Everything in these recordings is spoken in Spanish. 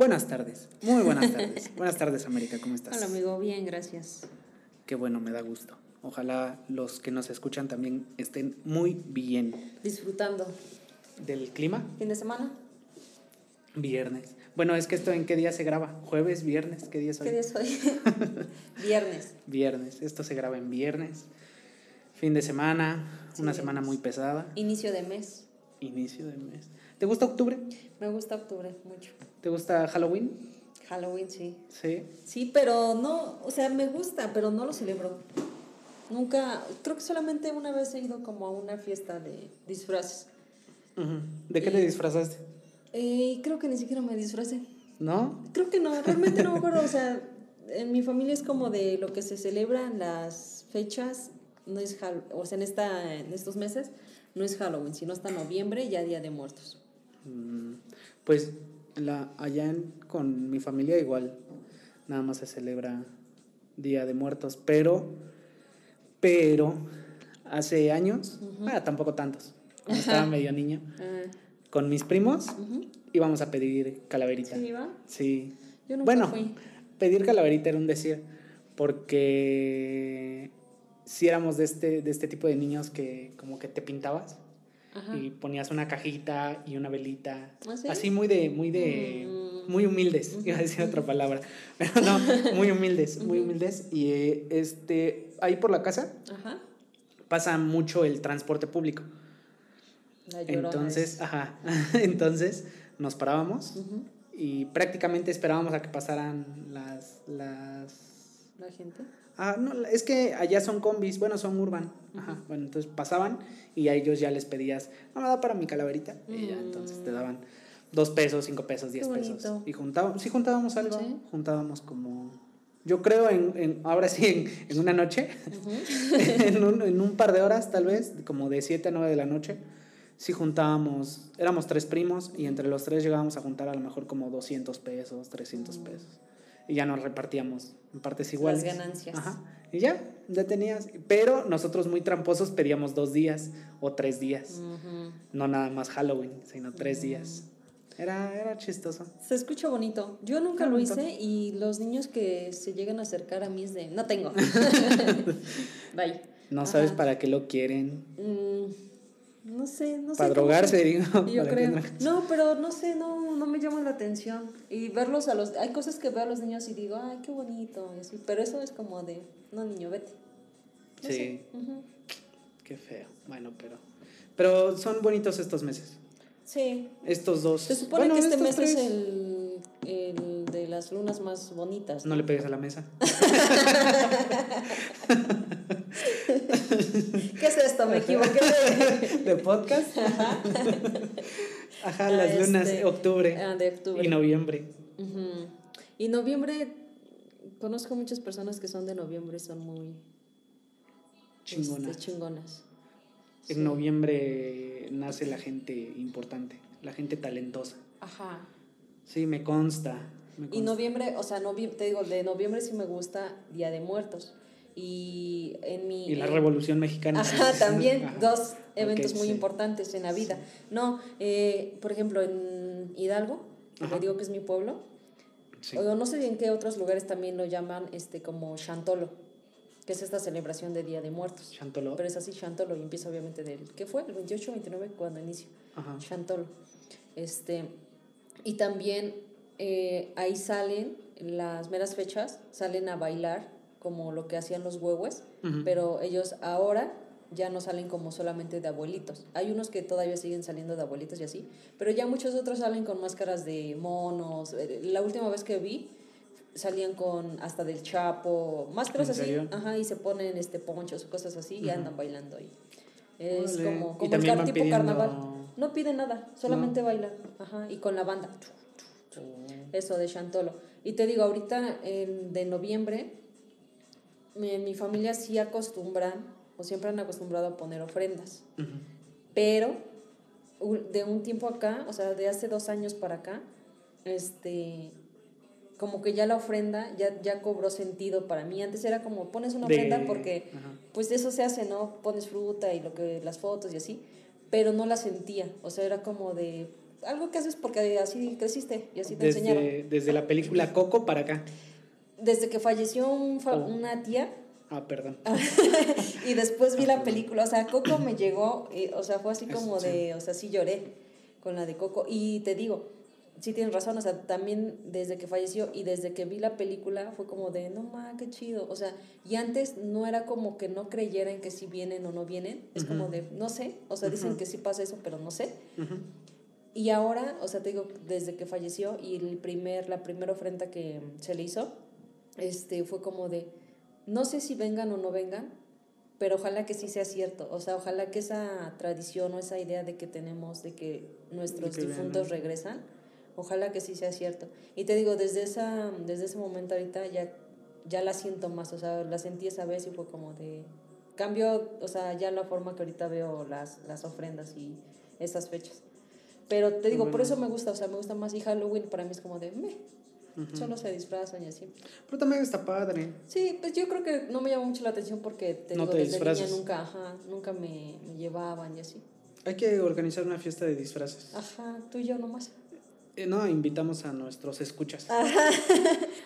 Buenas tardes. Muy buenas tardes. buenas tardes, América. ¿Cómo estás? Hola, amigo. Bien, gracias. Qué bueno, me da gusto. Ojalá los que nos escuchan también estén muy bien. Disfrutando. ¿Del clima? ¿Fin de semana? Viernes. Bueno, es que esto en qué día se graba? ¿Jueves, viernes? ¿Qué día es hoy? ¿Qué día es hoy? viernes. Viernes. Esto se graba en viernes. Fin de semana, Sí, una semana muy pesada. Inicio de mes. Inicio de mes. ¿Te gusta octubre? Me gusta octubre mucho. ¿Te gusta Halloween? Halloween, sí. Sí. Sí, pero no, o sea, me gusta, pero no lo celebro. Nunca, creo que solamente una vez he ido como a una fiesta de disfraces. ¿De qué Y- te disfrazaste? Eh, creo que ni siquiera me disfracé. ¿No? Creo que no, realmente no me acuerdo. O sea, en mi familia es como de lo que se celebra en las fechas, no es o sea, en, esta, en estos meses, no es Halloween, sino hasta noviembre, ya Día de Muertos. Mm, Pues la, allá en- con mi familia igual, nada más se celebra Día de Muertos, pero, pero hace años, ah, tampoco tantos, cuando estaba medio niño, Ah, con mis primos ujú. íbamos a pedir calaverita. ¿Sí iba? Sí. Yo nunca Bueno, fui. pedir calaverita era un decir, porque si éramos de este, de este tipo de niños que como que te pintabas Ajá. y ponías una cajita y una velita. ¿Ah, sí? Así muy de, muy de, Mm. muy humildes, iba a decir otra palabra, pero no, muy humildes, muy humildes. Y eh, este, ahí por la casa Ajá. pasa mucho el transporte público. La Entonces, es- ajá, entonces nos parábamos y prácticamente esperábamos a que pasaran las, las La gente. Ah, no, es que allá son combis, bueno, son urban. Ajá, bueno, entonces pasaban y a ellos ya les pedías, no me da para mi calaverita. Y ya, entonces te daban dos pesos, cinco pesos, diez pesos. Y juntábamos, sí juntábamos algo, Sí. juntábamos como, yo creo en, en- ahora sí, en, en una noche, en, un, en un par de horas tal vez, como de 7 a 9 de la noche, sí juntábamos, éramos tres primos y entre los tres llegábamos a juntar a lo mejor como 200 pesos, 300 pesos. Y ya nos repartíamos en partes iguales. ganancias. Ajá. Y ya, ya tenías. Pero nosotros muy tramposos pedíamos dos días o tres días. No nada más Halloween, sino tres días. Era, era chistoso. Se escucha bonito. Yo nunca Qué lo bonito. hice y los niños que se llegan a acercar a mí es de, no tengo. Bye. No Ajá. sabes para qué lo quieren. Mm, no sé, no sé. Para drogarse, se- digo. Yo creo. no- No, pero no sé, no, no me llama la atención. Y verlos a los... Hay cosas que veo a los niños y digo, ay, qué bonito. así, pero eso es como de, no, niño, vete. No Sí, sé. Qué feo. Bueno, pero. Pero son bonitos estos meses. Sí. Estos dos. Se supone Bueno, que este mes es el, el de las lunas más bonitas. No le pegues a la mesa. ¿Qué es esto? Me equivoqué de... ¿De podcast? Ajá, Ah, las lunas, este, octubre ah, de octubre. y noviembre. Ujú. Y noviembre, conozco muchas personas que son de noviembre, son muy Chingonas. este, chingonas. En Sí. noviembre nace la gente importante, la gente talentosa. Ajá. Sí, me consta. me Y noviembre, o sea, novie- te digo, de noviembre sí me gusta Día de Muertos. Y en mi... Y la en- Revolución Mexicana. Ajá, también Ajá. dos eventos Ok, muy sí. importantes en la vida. No, eh, por ejemplo, en Hidalgo, que digo que es mi pueblo, Sí. o no sé en qué otros lugares también lo llaman este como Chantolo, que es esta celebración de Día de Muertos. Chantolo. Pero es así Chantolo y empieza obviamente del ¿qué fue? El 28 29 cuando inicio. Ajá. Chantolo. Este y también eh, ahí salen las meras fechas, salen a bailar como lo que hacían los huehues, Ujú. pero ellos ahora ya no salen como solamente de abuelitos. Hay unos que todavía siguen saliendo de abuelitos y así, pero ya muchos otros salen con máscaras de monos. Eh, La última vez que vi salían con hasta del Chapo, máscaras ¿En así, ajá, y se ponen este ponchos, cosas así y andan bailando ahí. Es como, como el car- tipo pidiendo- carnaval. No piden nada, solamente bailan, ajá, y con la banda. Eso, de Chantolo. Y te digo, ahorita en, de noviembre, en mi familia sí acostumbran, o siempre han acostumbrado a poner ofrendas. Pero de un tiempo acá, o sea, de hace dos años para acá, este, como que ya la ofrenda ya, ya cobró sentido para mí. Antes era como pones una De- ofrenda porque ajá. pues eso se hace, ¿no? Pones fruta y lo que las fotos y así, pero no la sentía, o sea, era como de algo que haces porque así creciste y así te enseñaron. Desde, desde la película Coco para acá. Desde que falleció un fa- Oh. una tía Ah, perdón. y después vi la película, o sea, Coco me llegó, y, o sea, fue así Es- como sí. de, o sea, sí lloré con la de Coco y te digo, sí tienes razón, o sea, también desde que falleció y desde que vi la película fue como de, no ma, qué chido, o sea, y antes no era como que no creyera en que si vienen o no vienen, es como de, no sé, o sea, dicen que sí pasa eso, pero no sé. Ujú. Y ahora, o sea, te digo, desde que falleció y el primer, la primera ofrenda que se le hizo, este, fue como de, no sé si vengan o no vengan, pero ojalá que sí sea cierto. O sea, ojalá que esa tradición o esa idea de que tenemos de que nuestros que difuntos vengan. regresan, ojalá que sí sea cierto. Y te digo, desde, esa, desde ese momento ahorita ya, ya la siento más, o sea, la sentí esa vez y fue como de... Cambio, o sea, ya la forma que ahorita veo las, las ofrendas y esas fechas. Pero te digo, por Bueno. eso me gusta, o sea, me gusta más. Y Halloween para mí es como de, meh, solo se disfrazan y así. Pero también está padre. Sí, pues yo creo que no me llama mucho la atención porque te No digo, te desde niña nunca, ajá, nunca me, me llevaban y así. Hay que organizar una fiesta de disfraces. Ajá, tú y yo nomás. Eh, no, invitamos a nuestros escuchas.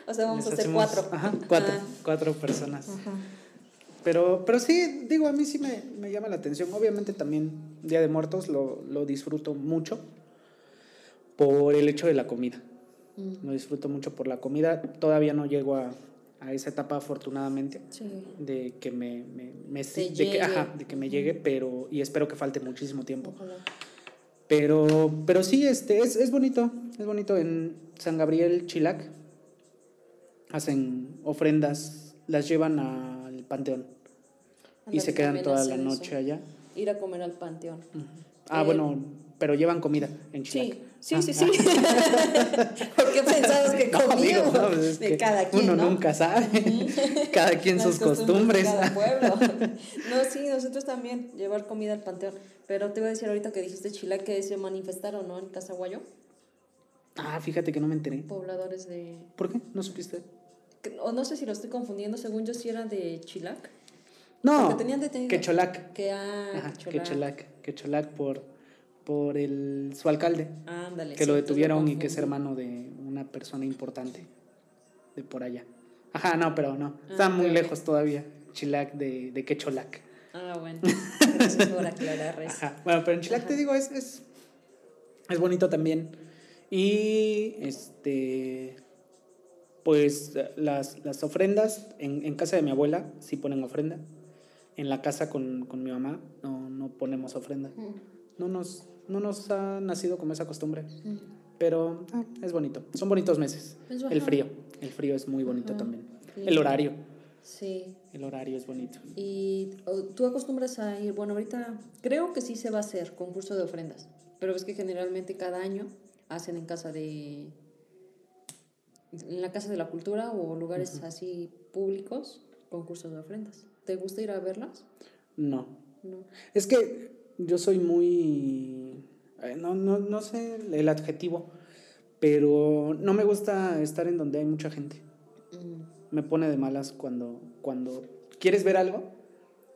O sea, vamos Les a hacer hacemos- cuatro. Ajá, cuatro. Cuatro personas. Pero, pero sí, digo, a mí sí me, me llama la atención. Obviamente también Día de Muertos lo, lo disfruto mucho por el hecho de la comida. Mm, Lo disfruto mucho por la comida. Todavía no llego a, a esa etapa, afortunadamente, sí. de que me, me, me- de que, llegue. ajá, de que me llegue, pero, y espero que falte muchísimo tiempo. Ojalá. Pero, pero sí, este, es, es bonito, es bonito. En San Gabriel, Chilac, hacen ofrendas, las llevan al panteón y se quedan toda la eso. noche allá. Ir a comer al panteón. Ah, Eh, bueno, pero llevan comida en Chilac. Sí, sí, sí, sí. ¿Por qué pensabas que No, comíamos? no, pues es de que cada quien, Uno ¿no? nunca sabe. cada quien Las sus costumbres. de cada pueblo. No, sí, nosotros también, llevar comida al panteón. Pero te iba a decir ahorita que dijiste Chilac que se manifestaron, ¿no? En Casaguayo, ah, fíjate que no me enteré. pobladores de... ¿Por qué? ¿No supiste? que- O no sé si lo estoy confundiendo, según yo sí era de Chilac. No, Porque tenían detenido. Quecholac. Que ah, Ajá, Quecholac. Quecholac. Quecholac por, por el, su alcalde. Ándale. que sí, lo detuvieron y que es hermano de una persona importante de por allá. Ajá, no, pero no. Ah, Está muy lejos todavía. Chilac de, de Quecholac. Ah, bueno. Gracias por aclarar eso. Ajá. Bueno, pero en Chilac te digo, es, es, es bonito también. Y este. Pues las, las ofrendas, en, en casa de mi abuela sí ponen ofrenda. En la casa con, con mi mamá no, no ponemos ofrenda. No nos, no nos ha nacido como esa costumbre. Pero ah, es bonito. Son bonitos meses. Es El frío. El frío es muy bonito también. Sí. El horario. Sí. El horario es bonito. Y tú acostumbras a ir, bueno, ahorita creo que sí se va a hacer concurso de ofrendas, pero es que generalmente cada año hacen en casa de, en la casa de la cultura o lugares así públicos concursos de ofrendas. ¿Te gusta ir a verlas? No. No. Es que yo soy muy... eh, No, no, no sé el adjetivo, pero no me gusta estar en donde hay mucha gente. Mm, Me pone de malas cuando, cuando quieres ver algo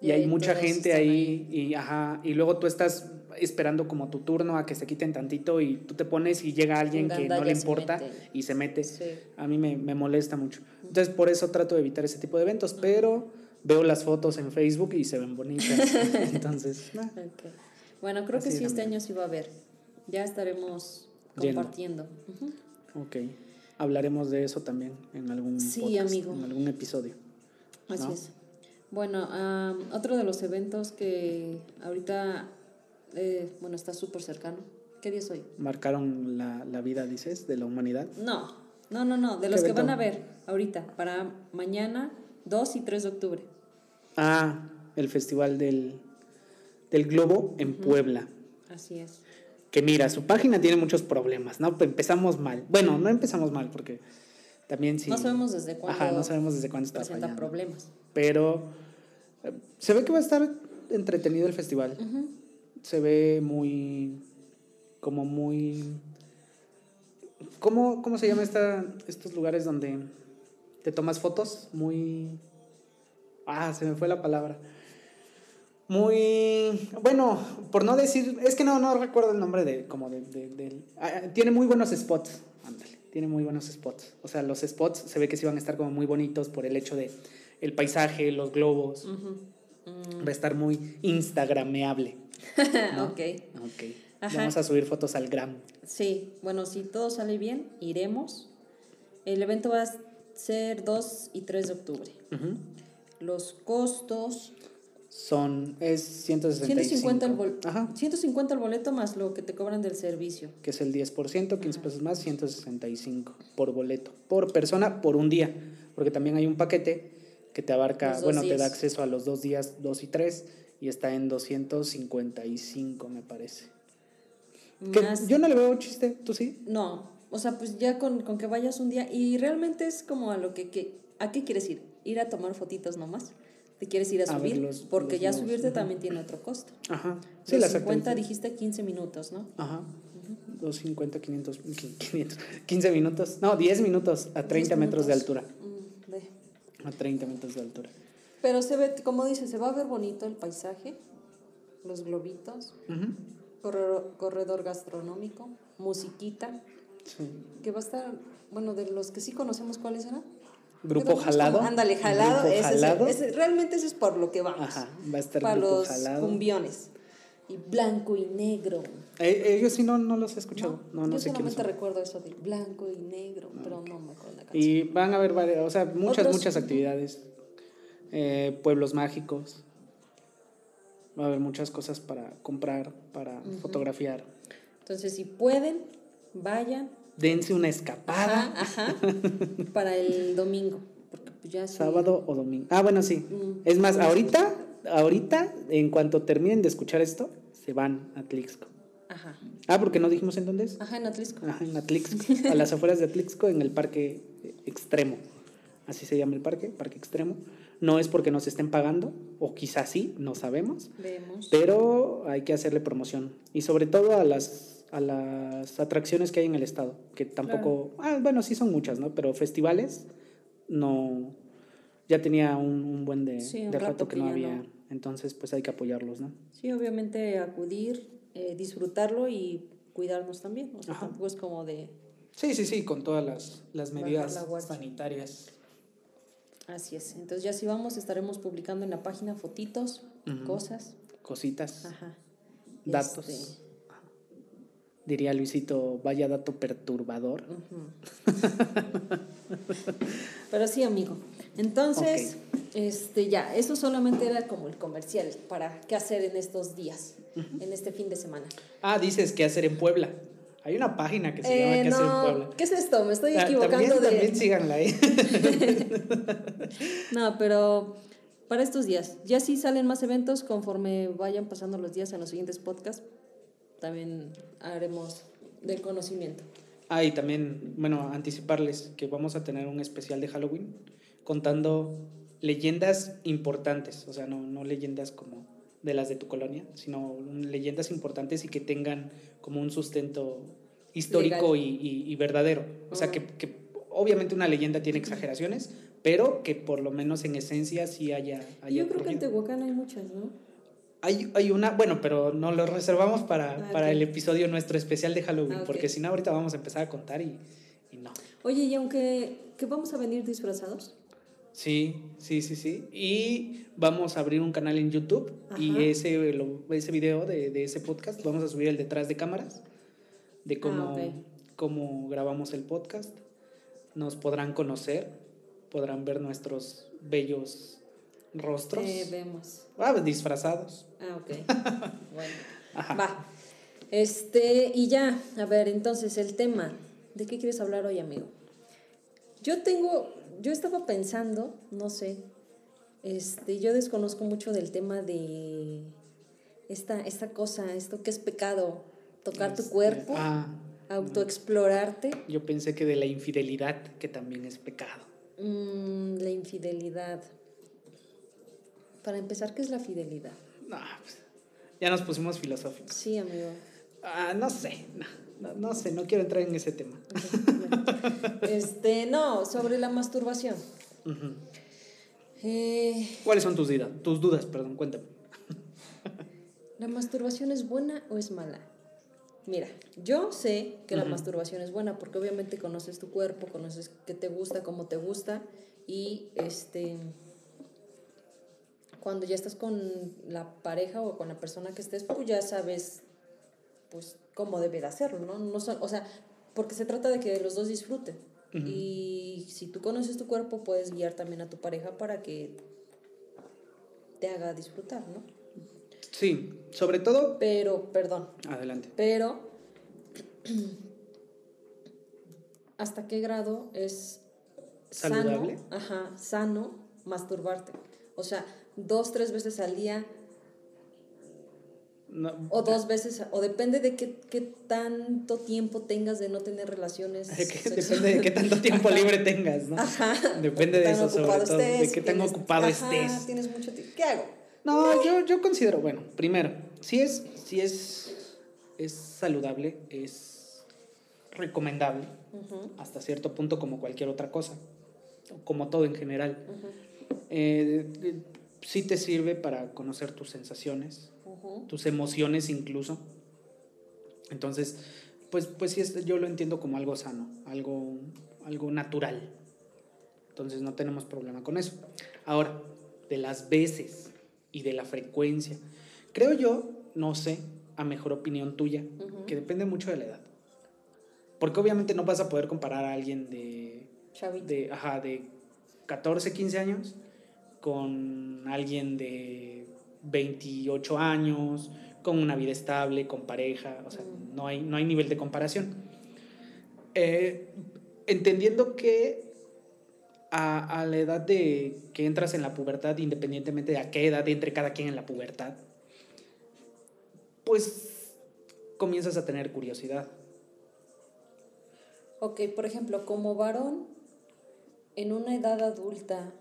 y Y hay mucha gente ahí, y, ajá, y luego tú estás esperando como tu turno a que se quiten tantito y tú te pones y llega alguien que no le importa y se mete. Sí. A mí me, me molesta mucho. Entonces por eso trato de evitar ese tipo de eventos, pero veo las fotos en Facebook y se ven bonitas. Entonces, nah. Ok. Bueno, creo que Así sí este año sí va a haber. Ya estaremos compartiendo. Ujú. Ok. Hablaremos de eso también en algún Sí, podcast, amigo. en algún episodio. Así ¿no? es. Bueno, am, otro de los eventos que ahorita, eh, bueno, está súper cercano. ¿Qué día es hoy? Marcaron la, la vida, dices, de la humanidad. No, no, no, no, de ¿Qué los que van a ver ahorita, para mañana 2 y 3 de octubre. Ah, el Festival del, del Globo en Puebla. Así es. que mira, su página tiene muchos problemas, ¿no? Empezamos mal. Bueno, no empezamos mal porque también sí. No sabemos desde cuándo. Ajá, no sabemos desde cuándo está presenta fallando. problemas. Pero eh, se ve que va a estar entretenido el festival. Se ve muy. como muy. ¿Cómo, cómo se llama esta, estos lugares donde te tomas fotos? Muy. Ah, se me fue la palabra. Muy. Bueno, por no decir. Es que no, no recuerdo el nombre de. como de. de- del- ah, tiene muy buenos spots. Ándale. Tiene muy buenos spots. O sea, los spots se ve que sí van a estar como muy bonitos por el hecho de el paisaje, los globos. Va a estar muy instagrameable. ¿no? ok. Ok. Ajá. Vamos a subir fotos al gram. Sí, bueno, si todo sale bien, iremos. El evento va a ser 2 y 3 de octubre. Los costos, Son. Es 165. 150 el, bol- Ajá. 150 el boleto más lo que te cobran del servicio. Que es el 10%, 15 pesos más, 165 por boleto. Por persona, por un día. Porque también hay un paquete que te abarca, bueno, te da acceso a los dos días, dos y tres, y está en 255, me parece. Que yo no le veo chiste, ¿tú sí? No, o sea, pues ya con, con que vayas un día y realmente es como a lo que, que ¿a qué quieres ir? ¿Ir a tomar fotitos nomás? ¿Te quieres ir a A ver subir? los- Porque los ya globos, subirte ujú. también tiene otro costo. Ajá. Sí, Los las 50 actividades. dijiste 15 minutos, ¿no? Ajá. 250, 500, 500, 15 minutos. No, 10 minutos a 30 metros de altura. Mm, ve. A 30 metros de altura. Pero se ve, como dices, se va a ver bonito el paisaje, los globitos, Ujú. corredor, corredor gastronómico, musiquita, Sí. que va a estar, bueno, de los que sí conocemos, ¿cuáles eran? Grupo jalado. como- Ándale, jalado. Grupo ese es ese- realmente eso es por lo que vamos. Ajá, va a estar Para grupo los jalado. cumbiones. Y blanco y negro. Eh, ellos sí no, no los he escuchado. No, no, Yo sé solamente recuerdo eso de blanco y negro, pero no me acuerdo la canción. Y van a haber varias, o sea, muchas, Otros- muchas actividades. Eh, pueblos mágicos. Va a haber muchas cosas para comprar, para fotografiar. Entonces, si pueden, vayan. Dense una escapada. Ajá, ajá. para el domingo. Porque pues ya Sábado o domingo. Ah, bueno, sí. Mm. Es más, ahorita, ahorita, en cuanto terminen de escuchar esto, se van a Atlixco. Ajá. Ah, porque no dijimos en dónde es. Ajá, en Atlisco. Ajá, en Atlixco, a las afueras de Atlixco, en el parque extremo. Así se llama el parque, parque extremo. No es porque nos estén pagando, o quizás sí, no sabemos, Vemos. pero hay que hacerle promoción. Y sobre todo a las, a las atracciones que hay en el estado, que tampoco, ah, bueno, sí son muchas, ¿no? Pero festivales, no, ya tenía un, un buen de, Sí, un de rato, rato que que no había. no. Entonces, pues hay que apoyarlos, ¿no? Sí, obviamente acudir, eh, disfrutarlo y cuidarnos también. O sea, Ajá. tampoco es como de. Sí, sí, sí, con todas las, las medidas la sanitarias. Así es. Entonces, ya si vamos, estaremos publicando en la página fotitos, Ujú. cosas. Cositas. Ajá. Datos. Este, Diría Luisito, vaya dato perturbador. Pero sí, amigo. Entonces, este ya, eso solamente era como el comercial para qué hacer en estos días, en este fin de semana. Ah, dices qué hacer en Puebla. Hay una página que se llama Eh, qué hacer en Puebla. ¿qué es esto? Me estoy Ah, equivocando también, de. también síganla ahí. No, pero para estos días, ya sí salen más eventos conforme vayan pasando los días en los siguientes podcasts. También haremos del conocimiento. Ah, y también, bueno, anticiparles que vamos a tener un especial de Halloween contando leyendas importantes, o sea, no, no leyendas como de las de tu colonia, sino leyendas importantes y que tengan como un sustento histórico y, y- y verdadero. O sea, que, que obviamente una leyenda tiene exageraciones, pero que por lo menos en esencia sí haya... haya Yo creo que en. Tehuacán hay muchas, ¿no? Hay, hay una, bueno, pero nos lo reservamos para, Ah, para el episodio nuestro especial de Halloween, Ah, ok. porque si no ahorita vamos a empezar a contar y, y no. Oye, y aunque que vamos a venir disfrazados, Sí, sí, sí, sí. Y vamos a abrir un canal en YouTube y Ajá. ese, lo- ese video de, de ese podcast vamos a subir el detrás de cámaras de cómo, Ah, ok. cómo grabamos el podcast. Nos podrán conocer, podrán ver nuestros bellos rostros. te vemos. Ah, disfrazados. Ah, ok. bueno. Ajá. Va. Este, y ya, a ver, entonces el tema. ¿De qué quieres hablar hoy, amigo? Yo tengo, yo estaba pensando, no sé, este, yo desconozco mucho del tema de esta, esta cosa, esto que es pecado, tocar tu Este, cuerpo, Ah, autoexplorarte. yo pensé que de la infidelidad, que también es pecado. Mm, la infidelidad. Para empezar, ¿qué es la fidelidad? No, pues, ya nos pusimos filosóficos. Sí, amigo. Ah, no sé, no, no, no sé, no quiero entrar en ese tema. Este, no, sobre la masturbación. Eh, ¿Cuáles son tus, dudas? tus dudas? Perdón, cuéntame. ¿La masturbación es buena o es mala? Mira, yo sé que la masturbación es buena porque obviamente conoces tu cuerpo, conoces qué te gusta, cómo te gusta y este cuando ya estás con la pareja o con la persona que estés, pues ya sabes pues cómo debe de hacerlo, ¿no? no son- o sea, porque se trata de que los dos disfruten. Y si tú conoces tu cuerpo, puedes guiar también a tu pareja para que te haga disfrutar, ¿no? Sí, sobre todo... Pero, perdón, Adelante. pero ¿hasta qué grado es ¿Saludable? sano, ajá, sano masturbarte? O sea, dos, tres veces al día No, o dos veces, o depende de qué, qué tanto tiempo tengas de no tener relaciones. que depende de qué tanto tiempo libre tengas, ¿no? Ajá. Depende de eso, sobre todo, de qué tan tienes- ocupado ajá, estés. Tienes mucho tiempo. ¿Qué hago? No, yo, yo considero, bueno, primero, si es, si es, es saludable, es recomendable, Ujú, hasta cierto punto como cualquier otra cosa, como todo en general. ujú, Eh, eh, sí te sirve para conocer tus sensaciones, tus emociones incluso. Entonces, pues, pues sí, yo lo entiendo como algo sano, algo, algo natural. Entonces no tenemos problema con eso. Ahora, de las veces y de la frecuencia, creo yo, no sé, a mejor opinión tuya, que depende mucho de la edad. Porque obviamente no vas a poder comparar a alguien de, Chavito. de, ajá, de 14, 15 años con alguien de 28 años, con una vida estable, con pareja, o sea, no, hay, no hay nivel de comparación. Eh, entendiendo que a, a la edad de que entras en la pubertad, independientemente de a qué edad entre cada quien en la pubertad, pues comienzas a tener curiosidad. Ok, por ejemplo, como varón, en una edad adulta,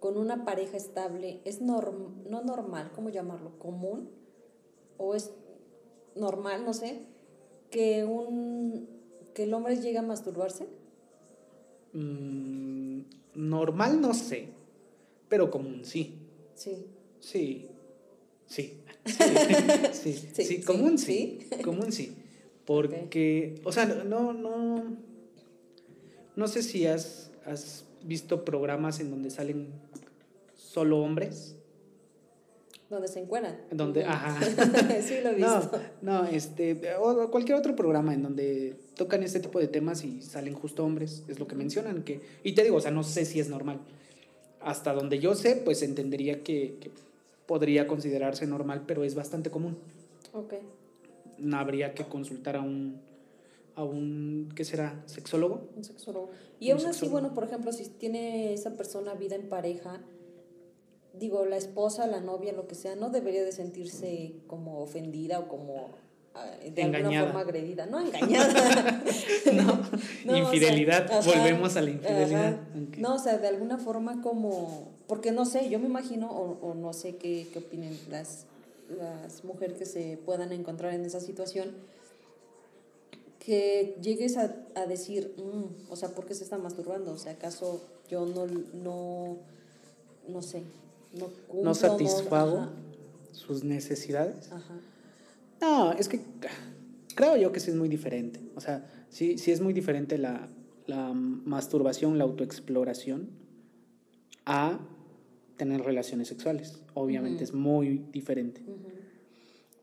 con una pareja estable, ¿es norm no normal, ¿cómo llamarlo? ¿Común? ¿O es normal, no sé, que, un, que el hombre llegue a masturbarse? Mm, normal no sé, pero común sí. Sí. Sí. Sí. Sí, sí, Sí, común sí. sí. Común sí. Porque, o sea, no, no. No sé si has, has visto programas en donde salen solo hombres. Donde se encuentran. En donde, ajá. sí, lo he No, visto. no, este, o cualquier otro programa en donde tocan este tipo de temas y salen justo hombres, es lo que mencionan, que, y te digo, o sea, no sé si es normal. Hasta donde yo sé, pues entendería que, que podría considerarse normal, pero es bastante común. Ok. No habría que consultar a un, a un, ¿qué será? ¿Sexólogo? Un sexólogo. Y Un aún así, bueno, por ejemplo, si tiene esa persona vida en pareja, digo, la esposa, la novia, lo que sea, no debería de sentirse como ofendida o como ah, de alguna forma agredida. No, engañada. No, No, o sea, infidelidad, ajá, volvemos a la infidelidad. No, o sea, de alguna forma como, porque no sé, yo me imagino, o, o no sé qué, qué opinen las, las mujeres que se puedan encontrar en esa situación, que llegues a, a decir, "Mm, o sea, ¿por qué se está masturbando? O sea, ¿acaso yo no, no, no sé, no cumplo, no satisfago sus necesidades. ajá. No, es que creo yo que sí es muy diferente. O sea, sí, sí es muy diferente la, la masturbación, la autoexploración a tener relaciones sexuales. Obviamente es muy diferente.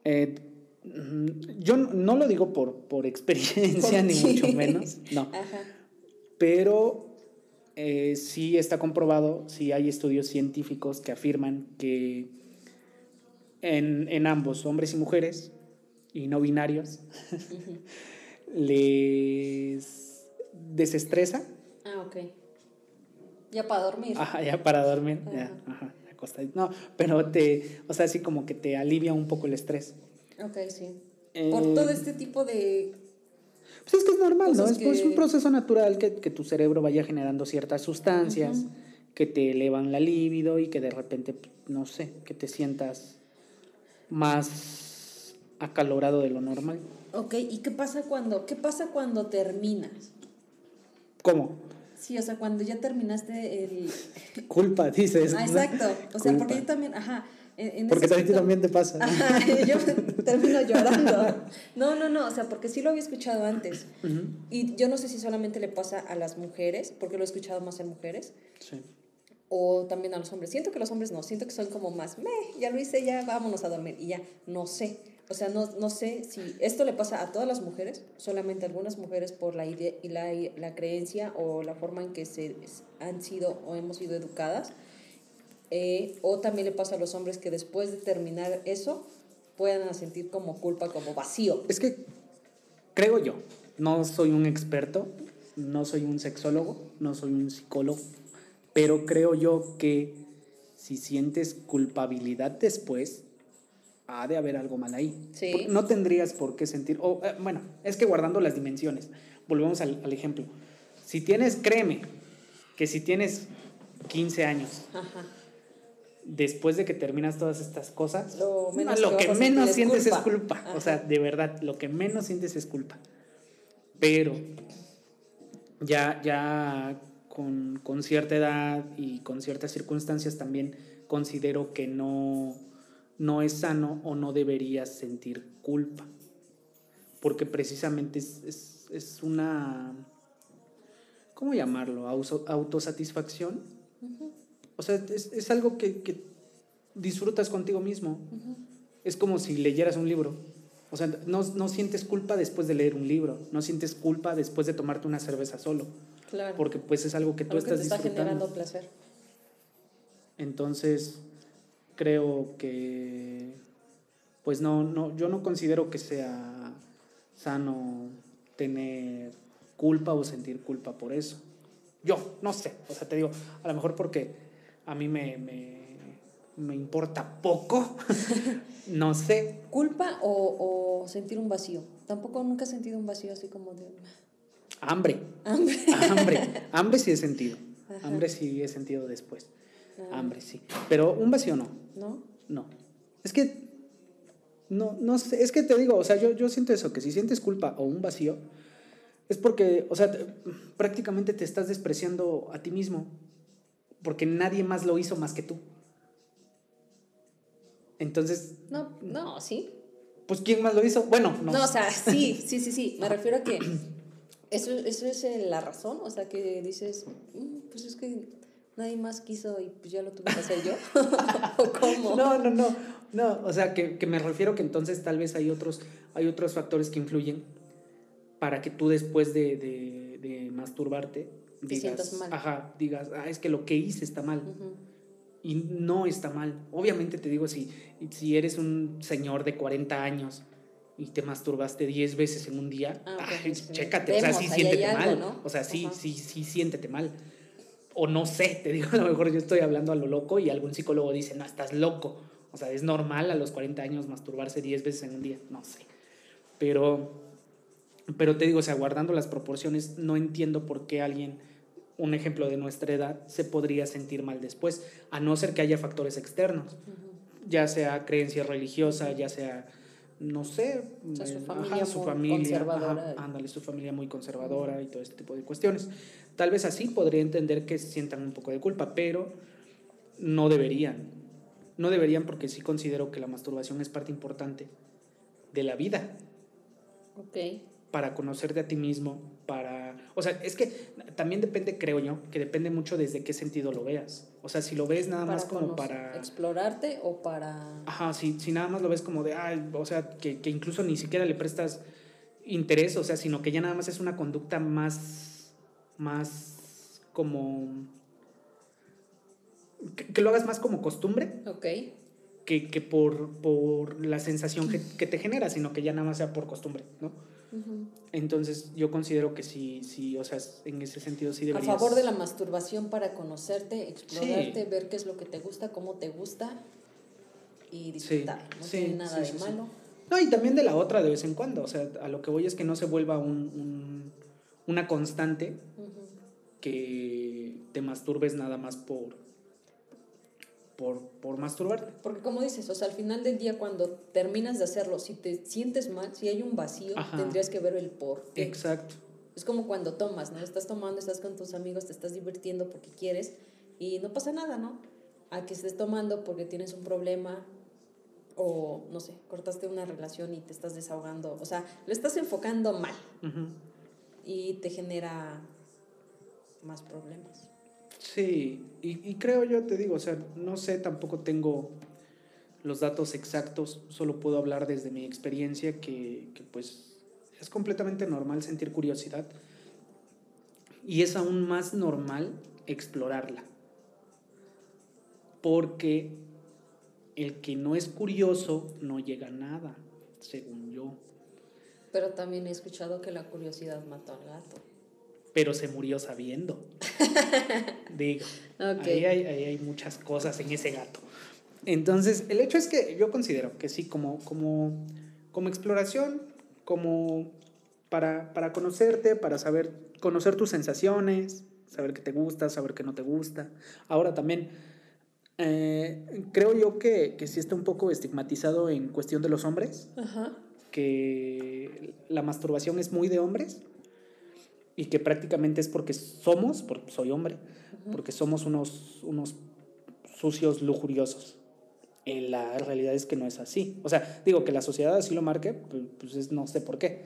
Eh, yo no- lo digo por, por experiencia, ni mucho menos, no. Ajá. Pero eh, sí está comprobado, sí hay estudios científicos que afirman que en, en ambos, hombres y mujeres, y no binarios, les desestresa, Ah, ok. Ya para dormir. ajá, ya para dormir, ya, ajá, acostadito. No, pero te, o sea, así como que te alivia un poco el estrés. Ok, sí. Por Eh, todo este tipo de... Pues es que es normal, ¿no? Es, pues, un proceso natural que, que tu cerebro vaya generando ciertas sustancias que te elevan la libido y que de repente, no sé, que te sientas más acalorado de lo normal. Ok, ¿y qué pasa cuando, qué pasa cuando terminas? ¿Cómo? Sí, o sea, cuando ya terminaste el... Culpa, dices. Ah, exacto. O sea, porque yo también, ajá. En- en Porque a ti también te pasa. yo termino llorando. No, no, no, o sea, porque sí lo había escuchado antes. Y yo no sé si solamente le pasa a las mujeres, porque lo he escuchado más en mujeres, Sí. o también a los hombres. Siento que los hombres no, siento que son como más, me, ya lo hice, ya vámonos a dormir y ya, no sé. O sea, no, no sé si esto le pasa a todas las mujeres, solamente a algunas mujeres por la, idea, y la, la creencia o la forma en que se han sido o hemos sido educadas, eh, o también le pasa a los hombres que después de terminar eso puedan sentir como culpa, como vacío. Es que creo yo, no soy un experto, no soy un sexólogo, no soy un psicólogo, pero creo yo que si sientes culpabilidad después, ha de haber algo mal ahí. Sí. No tendrías por qué sentir, o eh, bueno, es que guardando las dimensiones, volvemos al, al ejemplo. Si tienes, créeme, que si tienes 15 años, Ajá. Después de que terminas todas estas cosas, Lo menos no, lo que menos es sientes culpa. es culpa. O sea, de verdad, lo que menos sientes es culpa. Pero ya, ya con, con cierta edad y con ciertas circunstancias también considero que no, no es sano o no deberías sentir culpa. Porque precisamente es, es, es una, ¿cómo llamarlo? Autosatisfacción. O sea, es, es algo que, que disfrutas contigo mismo. Es como si leyeras un libro. O sea, no, no sientes culpa después de leer un libro. No sientes culpa después de tomarte una cerveza solo. Claro. Porque pues es algo que tú Algo que estás te está disfrutando. generando placer. Entonces, creo que, pues no, no, yo no considero que sea sano tener culpa o sentir culpa por eso. Yo, no sé, o sea, te digo, a lo mejor porque a mí me, me, me importa poco, no sé. ¿Culpa o, o sentir un vacío? Tampoco nunca he sentido un vacío así como de... Hambre, Hambre. hambre, hambre sí he sentido, Ajá. hambre sí he sentido después, Ah. hambre sí, pero un vacío no. ¿No? No. Es que. No, no sé. Es que te digo, o sea, yo, yo siento eso, que si sientes culpa o un vacío, es porque, o sea, te- prácticamente te estás despreciando a ti mismo. Porque nadie más lo hizo más que tú. Entonces, No, no, sí. pues, ¿quién más lo hizo? Bueno, no. No, o sea, sí, sí, sí, sí. Me refiero a que eso, eso es eh, la razón. O sea, que dices, "Mm, pues es que nadie más quiso y pues ya lo tuve que hacer yo. ¿O cómo? No, no, no. No, o sea, que, que me refiero que entonces tal vez hay otros, hay otros factores que influyen para que tú después de, de, de masturbarte Te digas, sientas mal. ajá, digas, ah, es que lo que hice está mal. Ujú. Y no está mal. Obviamente te digo, si, si eres un señor de 40 años y te masturbaste 10 veces en un día, Ah, ok, ay, pues, chécate, o sea, vemos, sí siéntete algo, mal. ¿no? O sea, sí, Ajá. sí, sí, siéntete mal. O no sé, te digo, a lo mejor yo estoy hablando a lo loco y algún psicólogo dice, no, estás loco. O sea, es normal a los 40 años masturbarse 10 veces en un día. No sé. Pero, pero te digo, o sea, guardando las proporciones, no entiendo por qué alguien, un ejemplo de nuestra edad, se podría sentir mal después, a no ser que haya factores externos, ya sea creencia religiosa, ya sea, no sé, O sea, su eh, familia su muy familia, conservadora. ajá, ándale, su familia muy conservadora y todo este tipo de cuestiones. Tal vez así podría entender que sientan un poco de culpa, pero no deberían. No deberían porque sí considero que la masturbación es parte importante de la vida Ok. Para conocerte a ti mismo, para... O sea, es que también depende, creo yo, que depende mucho desde qué sentido lo veas. O sea, si lo ves nada más como para... Explorarte o para... Ajá, si, si nada más lo ves como de, ay, o sea, que, que incluso ni siquiera le prestas interés, o sea, sino que ya nada más es una conducta más, más como... Que, que lo hagas más como costumbre Ok. que, que por, por la sensación que, que te genera, sino que ya nada más sea por costumbre, ¿no? Entonces yo considero que sí, sí, o sea, en ese sentido sí A deberías... favor de la masturbación para conocerte, explorarte, ver qué es lo que te gusta, cómo te gusta y disfrutar. no sí, tiene nada de malo. No, y también de la otra de vez en cuando. O sea, a lo que voy es que no se vuelva un, un- una constante que te masturbes nada más por, por, por masturbarte. Porque como dices, o sea, al final del día cuando terminas de hacerlo, si te sientes mal, si hay un vacío, Ajá. tendrías que ver el por qué. Exacto. Es como cuando tomas, ¿no? Estás tomando, estás con tus amigos, te estás divirtiendo porque quieres y no pasa nada, ¿no? A que estés tomando porque tienes un problema o, no sé, cortaste una relación y te estás desahogando. O sea, lo estás enfocando mal Ujú. y te genera más problemas. Sí, y, y creo yo, te digo, o sea, no sé, tampoco tengo los datos exactos, solo puedo hablar desde mi experiencia que, que, pues es completamente normal sentir curiosidad y es aún más normal explorarla. Porque el que no es curioso no llega a nada, según yo. Pero también he escuchado que la curiosidad mató al gato. Pero se murió sabiendo. Digo. Ahí, hay, ahí hay muchas cosas en ese gato. Entonces, el hecho es que yo considero que sí, como, como, como exploración, como para, para conocerte, para saber, conocer tus sensaciones, saber qué te gusta, saber qué no te gusta. Ahora también, eh, creo yo que, que sí está un poco estigmatizado en cuestión de los hombres, Ajá. que la masturbación es muy de hombres y que prácticamente es porque somos, porque soy hombre, porque somos unos, unos sucios lujuriosos. La realidad es que no es así. O sea, digo que la sociedad así lo marque, pues, pues es, no sé por qué.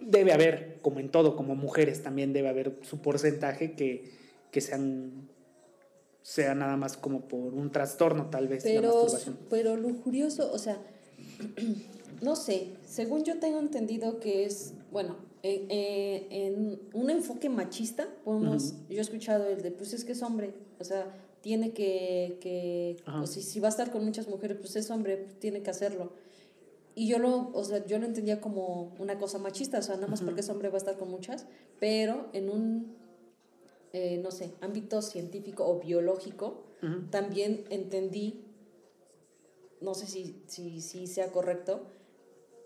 Debe haber, como en todo, como mujeres también debe haber su porcentaje que, que sean, sea nada más como por un trastorno tal vez la Pero, masturbación. pero lujurioso, o sea, no sé, según yo tengo entendido que es, bueno, eh, eh, en un enfoque machista, podemos, yo he escuchado el de, pues es que es hombre, o sea, tiene que, que o si, si va a estar con muchas mujeres, pues es hombre, pues tiene que hacerlo. Y yo lo, o sea, yo lo entendía como una cosa machista, o sea, nada más porque es hombre va a estar con muchas, pero en un, eh, no sé, ámbito científico o biológico, también entendí, no sé si, si, si sea correcto,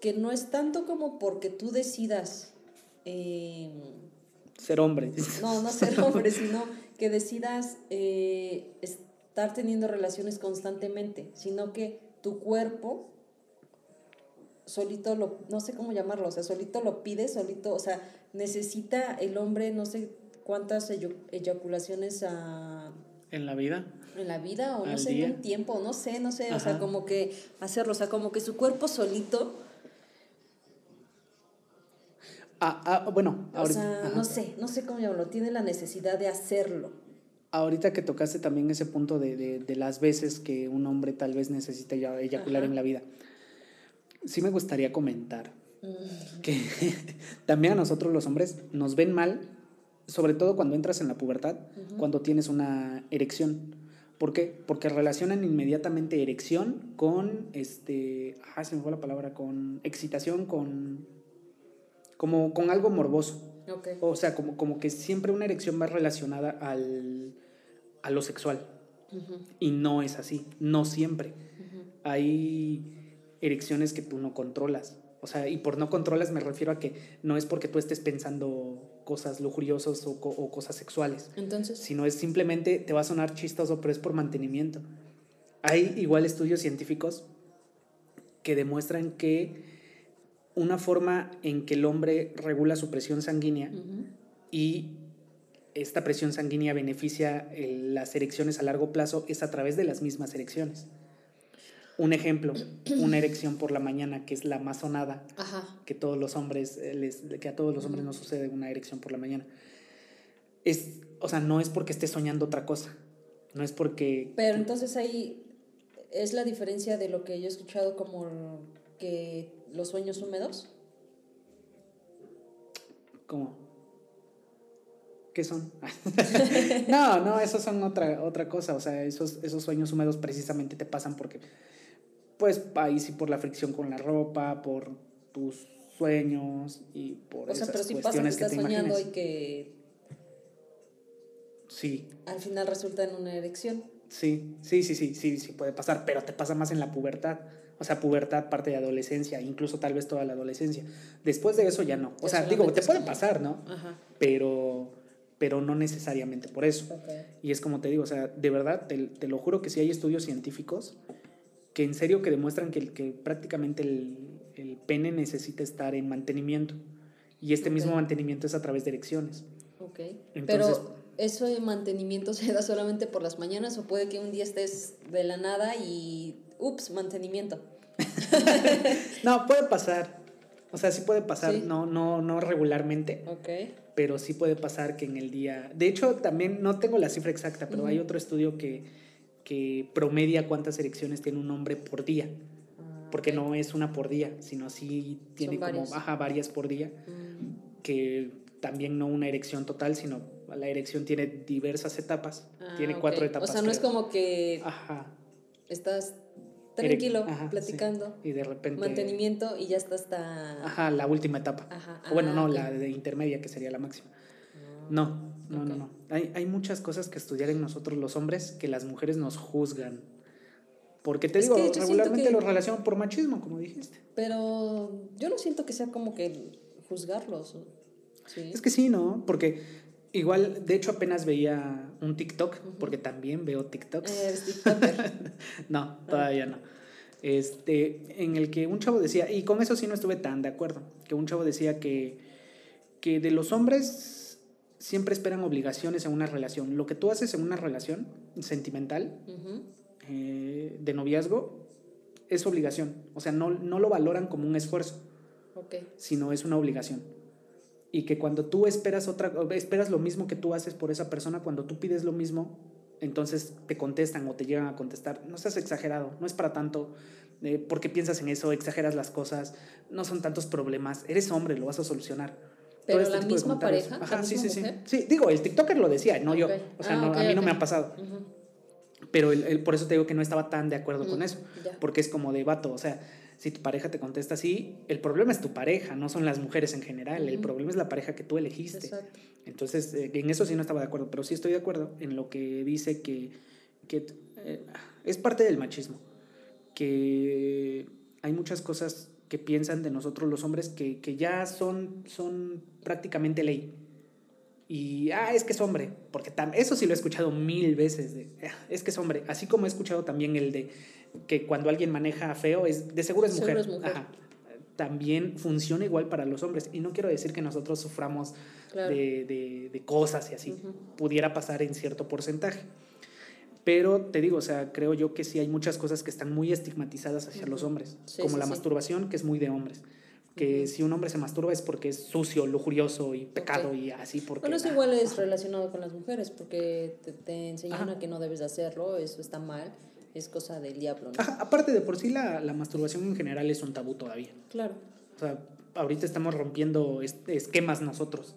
que no es tanto como porque tú decidas, eh, Ser hombre. no, no ser hombre, sino que decidas eh, estar teniendo relaciones constantemente, sino que tu cuerpo solito lo, no sé cómo llamarlo, o sea, solito lo pide, solito, o sea, necesita el hombre no sé cuántas eyaculaciones a, En la vida. en la vida o no sé, en un tiempo, no sé, no sé, o sea, como que hacerlo, o sea, como que su cuerpo solito, Ah, ah, bueno, o ahorita, sea, ajá. no sé, no sé cómo llamarlo, tiene la necesidad de hacerlo. ahorita que tocaste también ese punto de, de, de las veces que un hombre tal vez necesita ya eyacular Ajá. en la vida, sí me gustaría comentar Mm, que también a nosotros los hombres nos ven mal, sobre todo cuando entras en la pubertad, cuando tienes una erección. ¿Por qué? Porque relacionan inmediatamente erección con, este, ah, se me fue la palabra, con excitación, con, como, con algo morboso. Ok. O sea, como, como que siempre una erección va relacionada al, a lo sexual. Ujú, Y no es así, no siempre. ujú. Hay erecciones que tú no controlas. O sea, y por no controlas me refiero a que no es porque tú estés pensando cosas lujuriosas o, co- o cosas sexuales, Entonces, sino es simplemente, te va a sonar chistoso, pero es por mantenimiento. Hay igual estudios científicos que demuestran que una forma en que el hombre regula su presión sanguínea y esta presión sanguínea beneficia las erecciones a largo plazo es a través de las mismas erecciones. Un ejemplo, una erección por la mañana que es la más sonada, ajá, que todos los hombres eh, les, que a todos los hombres nos sucede una erección por la mañana. Es, o sea, no es porque esté soñando otra cosa. No es porque pero entonces ahí es la diferencia de lo que yo he escuchado como que los sueños húmedos. ¿Cómo? ¿Qué son? no, no, esos son otra, otra cosa. O sea, esos, esos sueños húmedos precisamente te pasan porque, pues, ahí sí por la fricción con la ropa, por tus sueños y por O sea, esas pero si pasa que cuestiones que, estás te soñando y que Sí, al final resulta en una erección. sí, sí, sí, sí, sí, sí puede pasar, pero te pasa más en la pubertad. O sea, pubertad, parte de adolescencia, incluso tal vez toda la adolescencia. Después de eso ya no. O sea, digo, te puede pasar, ¿no? Ajá. Pero, pero no necesariamente por eso. Y es como te digo, o sea, de verdad, te, te lo juro que sí hay estudios científicos que en serio que demuestran que, prácticamente el, el pene necesita estar en mantenimiento. Y este mismo mantenimiento es a través de erecciones. Ok. Entonces- Pero eso de mantenimiento se da solamente por las mañanas o puede que un día estés de la nada y ups, mantenimiento. No, puede pasar. O sea, sí puede pasar, Sí. no, no, no regularmente, Ok. pero sí puede pasar que en el día. De hecho, también no tengo la cifra exacta, pero hay otro estudio que, que promedia cuántas erecciones tiene un hombre por día. Ah, Porque no es una por día, sino sí tiene como ajá, varias por día, Mm, que también no una erección total, sino la erección tiene diversas etapas. ah, tiene cuatro etapas. O sea, no es como que Ajá. estás tranquilo, ajá, sí. platicando, Y de repente. mantenimiento y ya está hasta... Ajá, la última etapa. Ajá, O bueno, ah, no, ok. la de intermedia, que sería la máxima. No, no, no, Ok. no. Hay, hay muchas cosas que estudiar en nosotros los hombres que las mujeres nos juzgan. Porque te Es digo, regularmente que- lo relacionan por machismo, como dijiste. Pero yo no siento que sea como que juzgarlos. Sí. Es que sí, ¿no? Porque igual, de hecho, apenas veía un TikTok, porque también veo TikToks. Eres tiktoker. No, todavía no. Este, en el que un chavo decía, y con eso sí no estuve tan de acuerdo, que un chavo decía que, que de los hombres siempre esperan obligaciones en una relación. Lo que tú haces en una relación sentimental, eh, de noviazgo, es obligación. O sea, no, no lo valoran como un esfuerzo, sino es una obligación. Y que cuando tú esperas otra, esperas lo mismo que tú haces por esa persona, cuando tú pides lo mismo, entonces te contestan o te llegan a contestar. No seas exagerado, no es para tanto. Eh, porque piensas en eso, exageras las cosas, no son tantos problemas. Eres hombre, lo vas a solucionar. Pero este la misma pareja, Ajá, la sí, misma sí, sí. mujer. Sí, digo, el TikToker lo decía, no yo. O sea, Ah, no, ok, a mí no me ha pasado. Pero por eso te digo que no estaba tan de acuerdo con Mm, eso. Porque es como de vato, o sea, si tu pareja te contesta así, el problema es tu pareja, no son las mujeres en general. El problema es la pareja que tú elegiste. Exacto. Entonces, eh, en eso sí no estaba de acuerdo, pero sí estoy de acuerdo en lo que dice que, que eh, es parte del machismo, que hay muchas cosas que piensan de nosotros los hombres que, que ya son, son prácticamente ley. Y, ah, es que es hombre, porque tam- eso sí lo he escuchado mil veces, de, "Ah, es que es hombre, así como he escuchado también el de que cuando alguien maneja feo, es, de seguro es mujer. es mujer. Ajá. También funciona igual para los hombres. Y no quiero decir que nosotros suframos Claro. de, de- de cosas y así. Pudiera pasar en cierto porcentaje. Pero te digo, o sea, creo yo que sí hay muchas cosas que están muy estigmatizadas hacia los hombres, Sí, como sí, la sí. masturbación, que es muy de hombres. Que si un hombre se masturba es porque es sucio, lujurioso y pecado y así porque... Bueno, eso igual es relacionado con las mujeres, porque te, te enseñan Ajá. a que no debes de hacerlo, eso está mal, es cosa del diablo, ¿no? Ajá, aparte de por sí la, la masturbación en general es un tabú todavía. Claro. O sea, ahorita estamos rompiendo esquemas nosotros,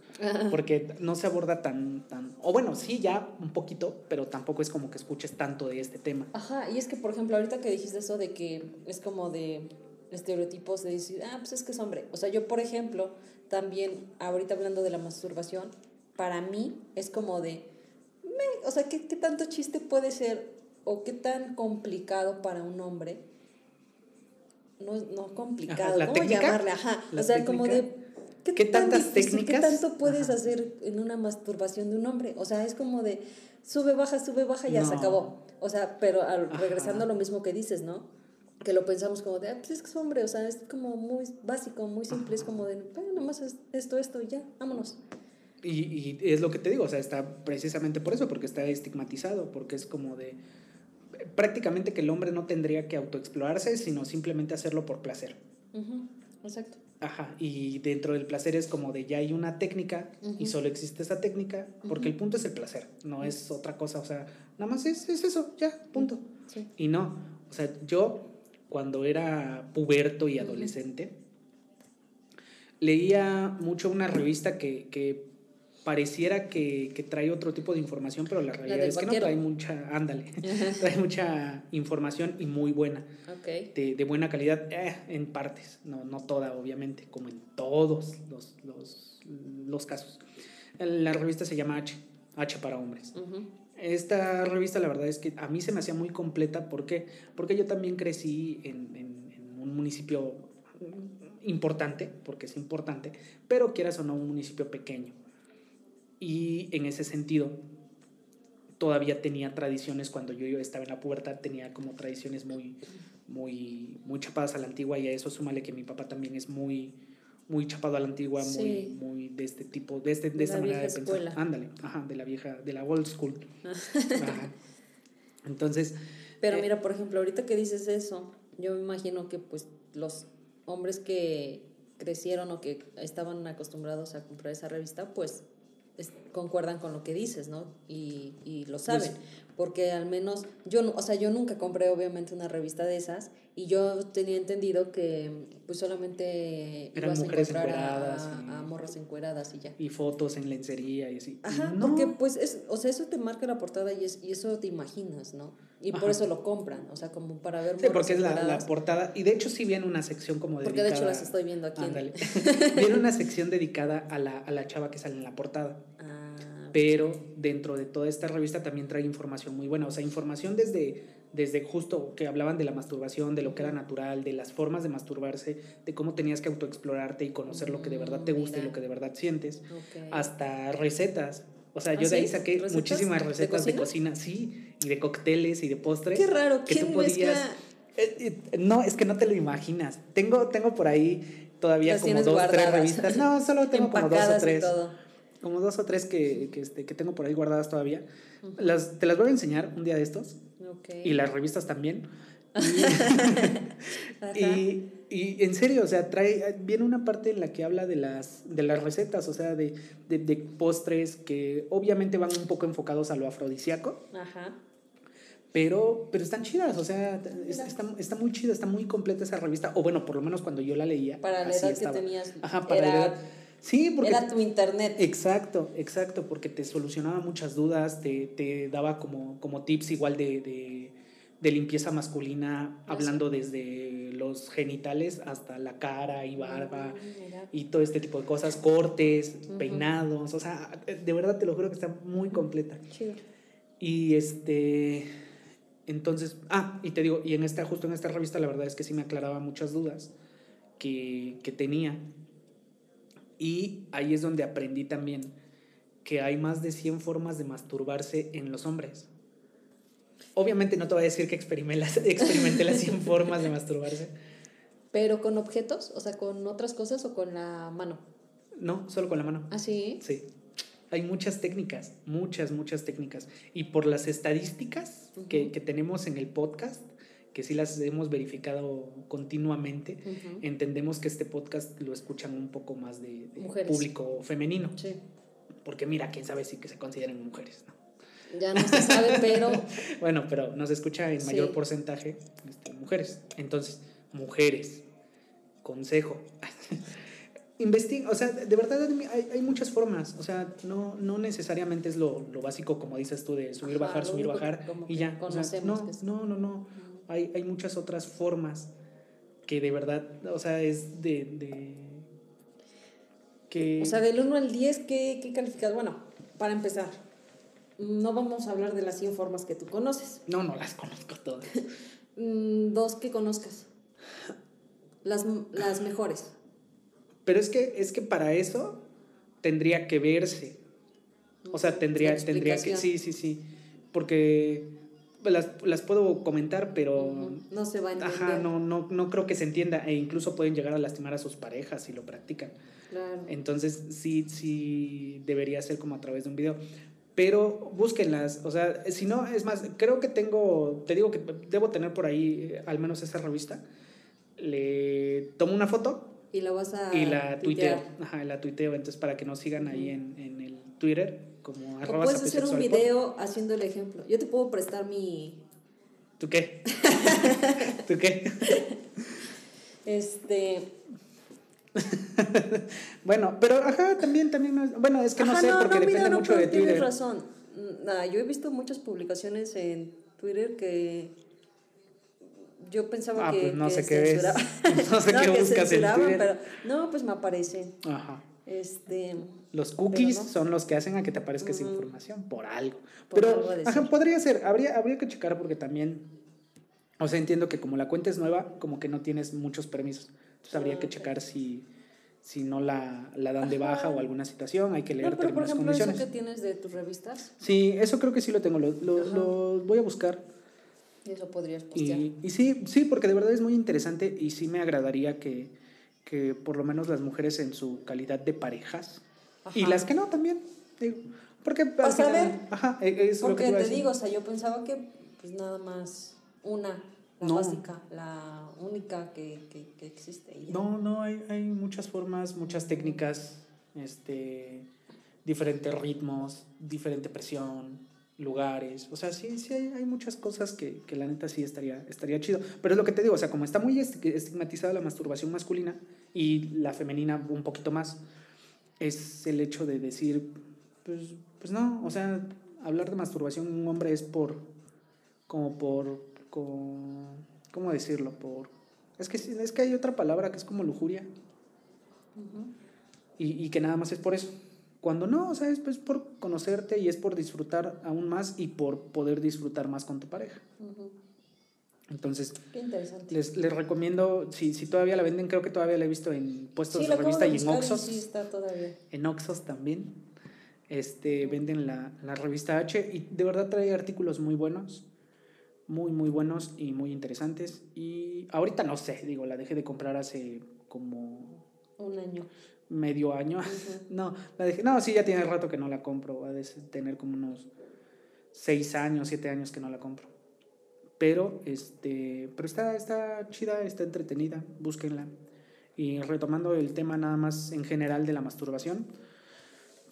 porque no se aborda tan, tan... O bueno, sí, ya un poquito, pero tampoco es como que escuches tanto de este tema. Ajá, y es que, por ejemplo, ahorita que dijiste eso de que es como de estereotipos de decir, ah, pues es que es hombre. O sea, yo, por ejemplo, también, ahorita hablando de la masturbación, para mí es como de, me- o sea, ¿qué, ¿qué tanto chiste puede ser o qué tan complicado para un hombre? No, no complicado, ¿la ¿cómo técnica? llamarle? Ajá, ¿La o sea, como de... ¿Qué, ¿Qué tan tantas difícil, técnicas? ¿Qué tanto puedes Ajá. hacer en una masturbación de un hombre? O sea, es como de sube, baja, sube, baja, ya se acabó. O sea, pero al- Ajá. regresando a lo mismo que dices, ¿no? Que lo pensamos como de, ah, pues es que es hombre, o sea, es como muy básico, muy simple, es como de, bueno, nomás es esto, esto y ya, vámonos. Y, y es lo que te digo, o sea, está precisamente por eso, porque está estigmatizado, porque es como de prácticamente que el hombre no tendría que autoexplorarse, sino simplemente hacerlo por placer. Ujú, Exacto. Ajá, y dentro del placer es como de ya hay una técnica y Ujú. solo existe esa técnica, porque el punto es el placer, no es otra cosa, o sea, nada más es, es eso, ya, punto. Sí. Y no, o sea, yo cuando era puberto y adolescente, leía mucho una revista que, que pareciera que, que trae otro tipo de información, pero la realidad del es que no trae mucha, ándale, trae mucha información y muy buena, Ok. de, de buena calidad, eh, en partes, no, no toda obviamente, como en todos los, los, los casos. La revista se llama H, H para hombres. Ujú. Esta revista la verdad es que a mí se me hacía muy completa, ¿por qué? Porque yo también crecí en, en- un municipio importante, porque es importante, pero quieras o no, un municipio pequeño. Y en ese sentido, todavía tenía tradiciones cuando yo estaba en la pubertad, tenía como tradiciones muy, muy, muy chapadas a la antigua y a eso súmale que mi papá también es muy, muy chapado a la antigua, muy, muy de este tipo, de, este, de esta manera de pensar. Ándale, ajá, de la vieja, de la old school. Ajá. Entonces. Pero eh, mira, por ejemplo, ahorita que dices eso, yo me imagino que pues los hombres que crecieron o que estaban acostumbrados a comprar esa revista, pues concuerdan con lo que dices, ¿no? Y, y lo saben. Pues porque al menos yo, o sea, yo nunca compré obviamente una revista de esas y yo tenía entendido que pues solamente Eran ibas mujeres a encuadradas a, morras encueradas y ya. Y fotos en lencería y así. Ajá, porque pues es, o sea, eso te marca la portada y, es, y eso te imaginas, ¿no? Y por eso lo compran, o sea, como para ver Sí, porque es la, la, portada y de hecho sí viene una sección como dedicada. Porque de hecho las estoy viendo aquí. Ándale. viene una sección dedicada a la, a la chava que sale en la portada. Pero dentro de toda esta revista también trae información muy buena, o sea, información desde, desde justo que hablaban de la masturbación, de lo que era natural, de las formas de masturbarse, de cómo tenías que autoexplorarte y conocer lo que de verdad te gusta y lo que de verdad sientes, hasta recetas. O sea, yo ¿Ah, de ahí saqué muchísimas recetas de cocina? sí, y de cócteles y de postres. Qué raro, que tú podías... Eh, eh, no, es que no te lo imaginas. Tengo, tengo por ahí todavía como dos, tres revistas. No, solo tengo como dos o tres como dos o tres que, que, este, que tengo por ahí guardadas todavía. las, te las voy a enseñar un día de estos. Y las revistas también. y, y, en serio, o sea, trae, viene una parte en la que habla de las, de las recetas, o sea, de, de, de postres que obviamente van un poco enfocados a lo afrodisíaco. Ajá. Pero, pero están chidas, o sea, está, está, muy chida, está muy completa esa revista, o bueno, por lo menos cuando yo la leía. Para la edad que tenías. Ajá, para la edad Sí, porque... Era tu internet. Exacto, exacto, porque te solucionaba muchas dudas, te, te daba como, como tips igual de, de, de limpieza masculina, hablando desde los genitales hasta la cara y barba y todo este tipo de cosas, cortes, peinados, o sea, de verdad te lo juro que está muy completa. Y este... Entonces, ah, y te digo, y en esta, justo en esta revista la verdad es que sí me aclaraba muchas dudas que, que tenía y ahí es donde aprendí también que hay más de 100 formas de masturbarse en los hombres. Obviamente no te voy a decir que experimenté las, experimenté las 100 formas de masturbarse. ¿Pero con objetos? O sea, ¿con otras cosas o con la mano? No, solo con la mano. ¿Ah, sí? Sí. Hay muchas técnicas, muchas, muchas técnicas. Y por las estadísticas que, que tenemos en el podcast, que sí las hemos verificado continuamente, entendemos que este podcast lo escuchan un poco más de, público femenino. Sí. Porque mira, quién sabe si que se consideren mujeres, ¿no? Ya no se sabe, pero... bueno, pero nos escucha en mayor porcentaje este, mujeres. Entonces, mujeres, consejo. Investiga, o sea, de verdad hay, hay, muchas formas, o sea, no, no necesariamente es lo, lo básico, como dices tú, de subir, bajar, subir, bajar y ya. O sea, no, no, no, no hay, hay muchas otras formas que de verdad, o sea, es de... de que... O sea, del 1 al 10, ¿qué, qué calificas? Bueno, para empezar, no vamos a hablar de las 100 formas que tú conoces. No, no las conozco todas. Mm, dos que conozcas. Las, las mejores. Pero es que, es que para eso tendría que verse. O sea, tendría, tendría que... Sí, sí, sí. Porque las, las puedo comentar, pero... No se va a entender. Ajá, no, no, no creo que se entienda e incluso pueden llegar a lastimar a sus parejas si lo practican. Claro. Entonces sí, sí debería ser como a través de un video. Pero búsquenlas, o sea, si no, es más, creo que tengo, te digo que debo tener por ahí eh, al menos esa revista. Le tomo una foto. Y la vas a... Y la tuiteo. Ajá, la tuiteo, entonces para que nos sigan ahí en, en el Twitter como o puedes hacer un video haciendo el ejemplo. Yo te puedo prestar mi... ¿Tú qué? ¿Tú qué? Este... bueno, pero ajá, también, también, bueno, es que no sé, porque depende mucho de Twitter. Tienes razón. Nada, yo he visto muchas publicaciones en Twitter que yo pensaba ah, que, pues no sé qué ves. no sé qué buscas en Twitter. Pero, no, pues me aparece. Ajá. Este, los cookies son los que hacen a que te aparezca esa información por algo. Pero ajá, podría ser, habría, habría que checar porque también O sea, entiendo que como la cuenta es nueva, como que no tienes muchos permisos. Entonces habría Ah, que checar si, si no la, la dan de baja o alguna situación, hay que leer No, pero por términos y ejemplo, eso condiciones. que tienes de tus revistas, Sí, eso creo que sí lo tengo, lo, lo- lo voy a buscar. eso podrías postear. Y, y sí, sí, porque de verdad es muy interesante y sí me agradaría que, que por lo menos las mujeres en su calidad de parejas y las que no también, digo, porque ajá, e- es lo que Porque te digo, o sea, yo pensaba que pues nada más una, la No. básica, la única que, que, que existe. ya. No, no, hay, hay muchas formas, muchas técnicas, este, diferentes ritmos, diferente presión, lugares. O sea, sí, sí hay, hay muchas cosas que, que la neta sí estaría, estaría chido. Pero es lo que te digo, o sea, como está muy esti- estigmatizada la masturbación masculina y la femenina un poquito más, es el hecho de decir, pues, pues no, o sea, hablar de masturbación en un hombre es por, como por, como, ¿cómo decirlo? Por, es que, es que hay otra palabra que es como lujuria y, y que nada más es por eso. Cuando no, o sea, es pues, por conocerte y es por disfrutar aún más y por poder disfrutar más con tu pareja. Ujú. Entonces, Qué interesante. les, les recomiendo, si, si todavía la venden, creo que todavía la he visto en puestos sí, de revista y en Oxxos. Sí, está todavía. En Oxxos también. Este, venden la, la revista H y de verdad trae artículos muy buenos, muy, muy buenos y muy interesantes. Y ahorita no sé, digo, la dejé de comprar hace como Un año. medio año. No, la dejé, no, sí, ya tiene rato que no la compro, va a tener como unos seis años, siete años que no la compro. Pero, este, pero está, está chida, está entretenida, búsquenla. Y retomando el tema nada más en general de la masturbación,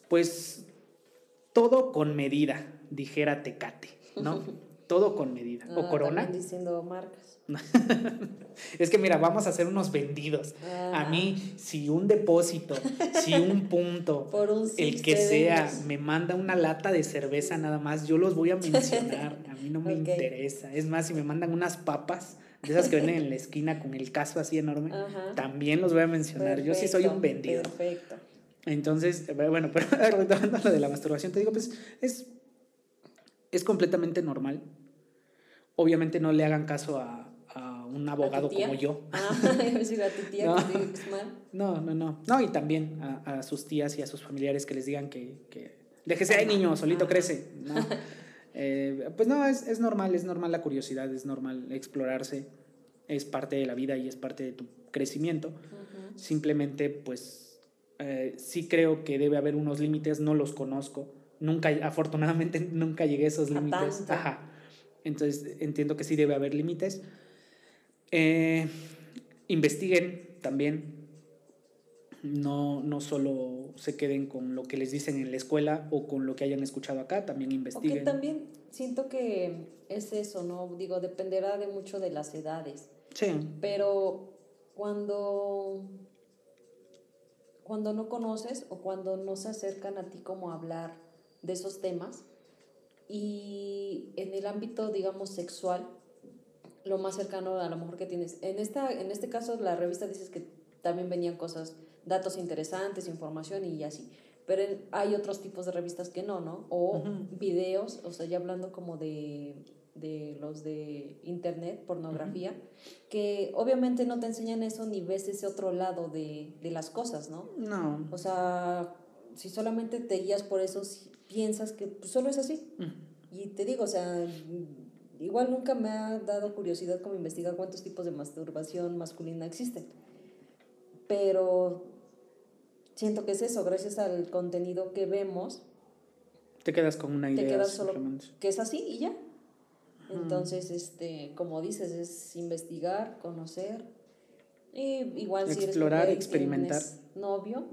pues todo con medida, dijera Tecate, ¿no? todo con medida. Ah, o Corona. también diciendo marcas. Es que mira, vamos a hacer unos vendidos. A Ah. mí, si un depósito, si un punto, Por un el que sea, me manda una lata de cerveza nada más, yo los voy a mencionar. A mí no me interesa. Es más, si me mandan unas papas, de esas que venden en la esquina con el caso así enorme, Ajá. también los voy a mencionar. yo sí soy un vendido. Perfecto. Entonces, eh, bueno, pero retomando lo de la masturbación, te digo, pues es, es completamente normal. Obviamente no le hagan caso a un abogado como yo. Ah, a decir a tu tía No. que te mal. No, no, no. No, y también a, a sus tías y a sus familiares que les digan que, que déjese ahí, niño, solito Ajá. crece. No. Eh, pues no, es, es normal, es normal la curiosidad, es normal explorarse, es parte de la vida y es parte de tu crecimiento. Simplemente, pues, eh, sí creo que debe haber unos límites, no los conozco. Nunca, afortunadamente, nunca llegué a esos límites. Ajá. Entonces, entiendo que sí debe haber límites. Eh, investiguen también. No, no solo se queden con lo que les dicen en la escuela o con lo que hayan escuchado acá, también investiguen. también siento que es eso, ¿no? Digo, dependerá de mucho de las edades. Sí, Pero cuando, cuando no conoces o cuando no se acercan a ti como a hablar de esos temas y en el ámbito, digamos, sexual, lo más cercano a lo mejor que tienes. En, esta, en este caso, la revista dices que también venían cosas, datos interesantes, información y así. Pero en- hay otros tipos de revistas que no, ¿no? O Ujú. videos, o sea, ya hablando como de, de los de internet, pornografía, que obviamente no te enseñan eso ni ves ese otro lado de, de las cosas, ¿no? no. O sea, si solamente te guías por eso, si piensas que pues, solo es así. Ujú. Y te digo, o sea, igual nunca me ha dado curiosidad como investigar cuántos tipos de masturbación masculina existen. Pero siento que es eso, gracias al contenido que vemos, Te quedas con una idea. te quedas solo que es así y ya. Entonces, este, como dices, es investigar, conocer. Y igual si eres Explorar, mujer y experimentar. novio,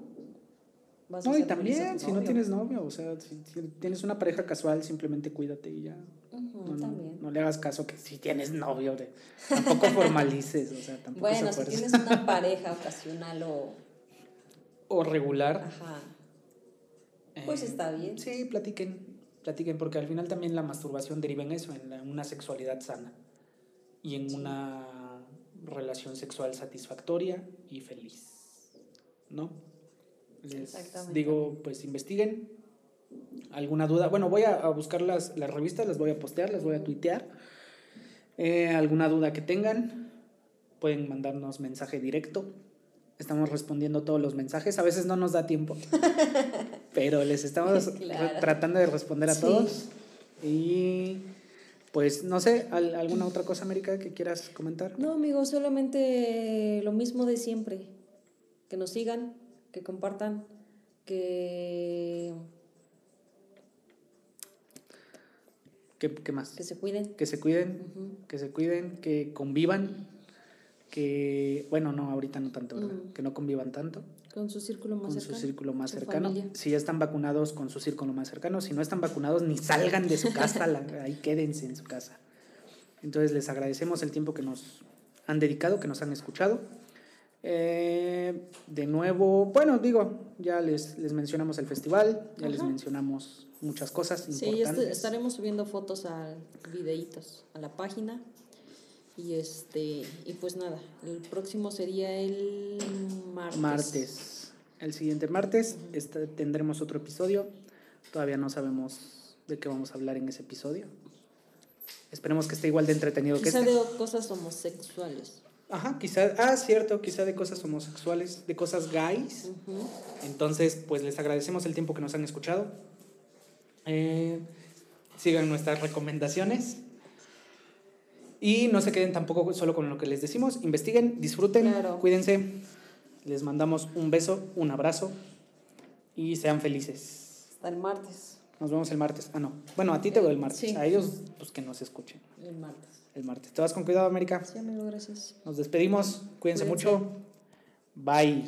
vas a No, y a también, tu si no novio. tienes novio, o sea, si, si tienes una pareja casual, simplemente cuídate y ya. No, no, también. no le hagas caso que si tienes novio, de- tampoco formalices, o sea, tampoco Bueno, se si tienes una pareja ocasional o... O regular. Ajá. Pues eh, está bien. Sí, platiquen, platiquen, porque al final también la masturbación deriva en eso, en la- una sexualidad sana y en Sí. una relación sexual satisfactoria y feliz, ¿no? Les Exactamente. digo, pues investiguen. ¿Alguna duda? Bueno, voy a, a buscar las, las revistas, las voy a postear, las voy a tuitear. Eh, alguna duda que tengan, pueden mandarnos mensaje directo. Estamos respondiendo todos los mensajes. A veces no nos da tiempo, pero les estamos Claro. tratando de responder a Sí. todos. Y pues no sé, ¿al- ¿alguna otra cosa, América, que quieras comentar? No, amigos, solamente lo mismo de siempre. Que nos sigan, que compartan, que, ¿Qué, qué más? que se cuiden. Que se cuiden, que se cuiden, que convivan, que, bueno, no, ahorita no tanto, ¿verdad? Mm. Que no convivan tanto. Con su círculo más con cercano. su círculo más su cercano. familia. Si ya están vacunados, con su círculo más cercano. Si no están vacunados, ni salgan de su casa, la- ahí quédense en su casa. Entonces les agradecemos el tiempo que nos han dedicado, que nos han escuchado. Eh, de nuevo, bueno, digo, ya les, les mencionamos el festival, ya les mencionamos muchas cosas Sí, ya importantes. est- estaremos subiendo fotos a videitos a la página. Y este y pues nada, el próximo sería el martes. Martes. El siguiente martes este, tendremos otro episodio. Todavía no sabemos de qué vamos a hablar en ese episodio. Esperemos que esté igual de entretenido que este. de cosas homosexuales. Ajá, quizá, ah, cierto, quizá de cosas homosexuales, de cosas gays. Entonces, pues les agradecemos el tiempo que nos han escuchado. Eh, sigan nuestras recomendaciones. Y no se queden tampoco solo con lo que les decimos. Investiguen, disfruten, Claro. cuídense. Les mandamos un beso, un abrazo y sean felices. Hasta el martes. Nos vemos el martes. Ah, no. Bueno, a ti te veo el martes. Sí. A ellos, pues que nos escuchen El martes el martes. Te vas con cuidado, América. Sí, amigo, gracias. Nos despedimos. Cuídense, Cuídense. mucho. Bye.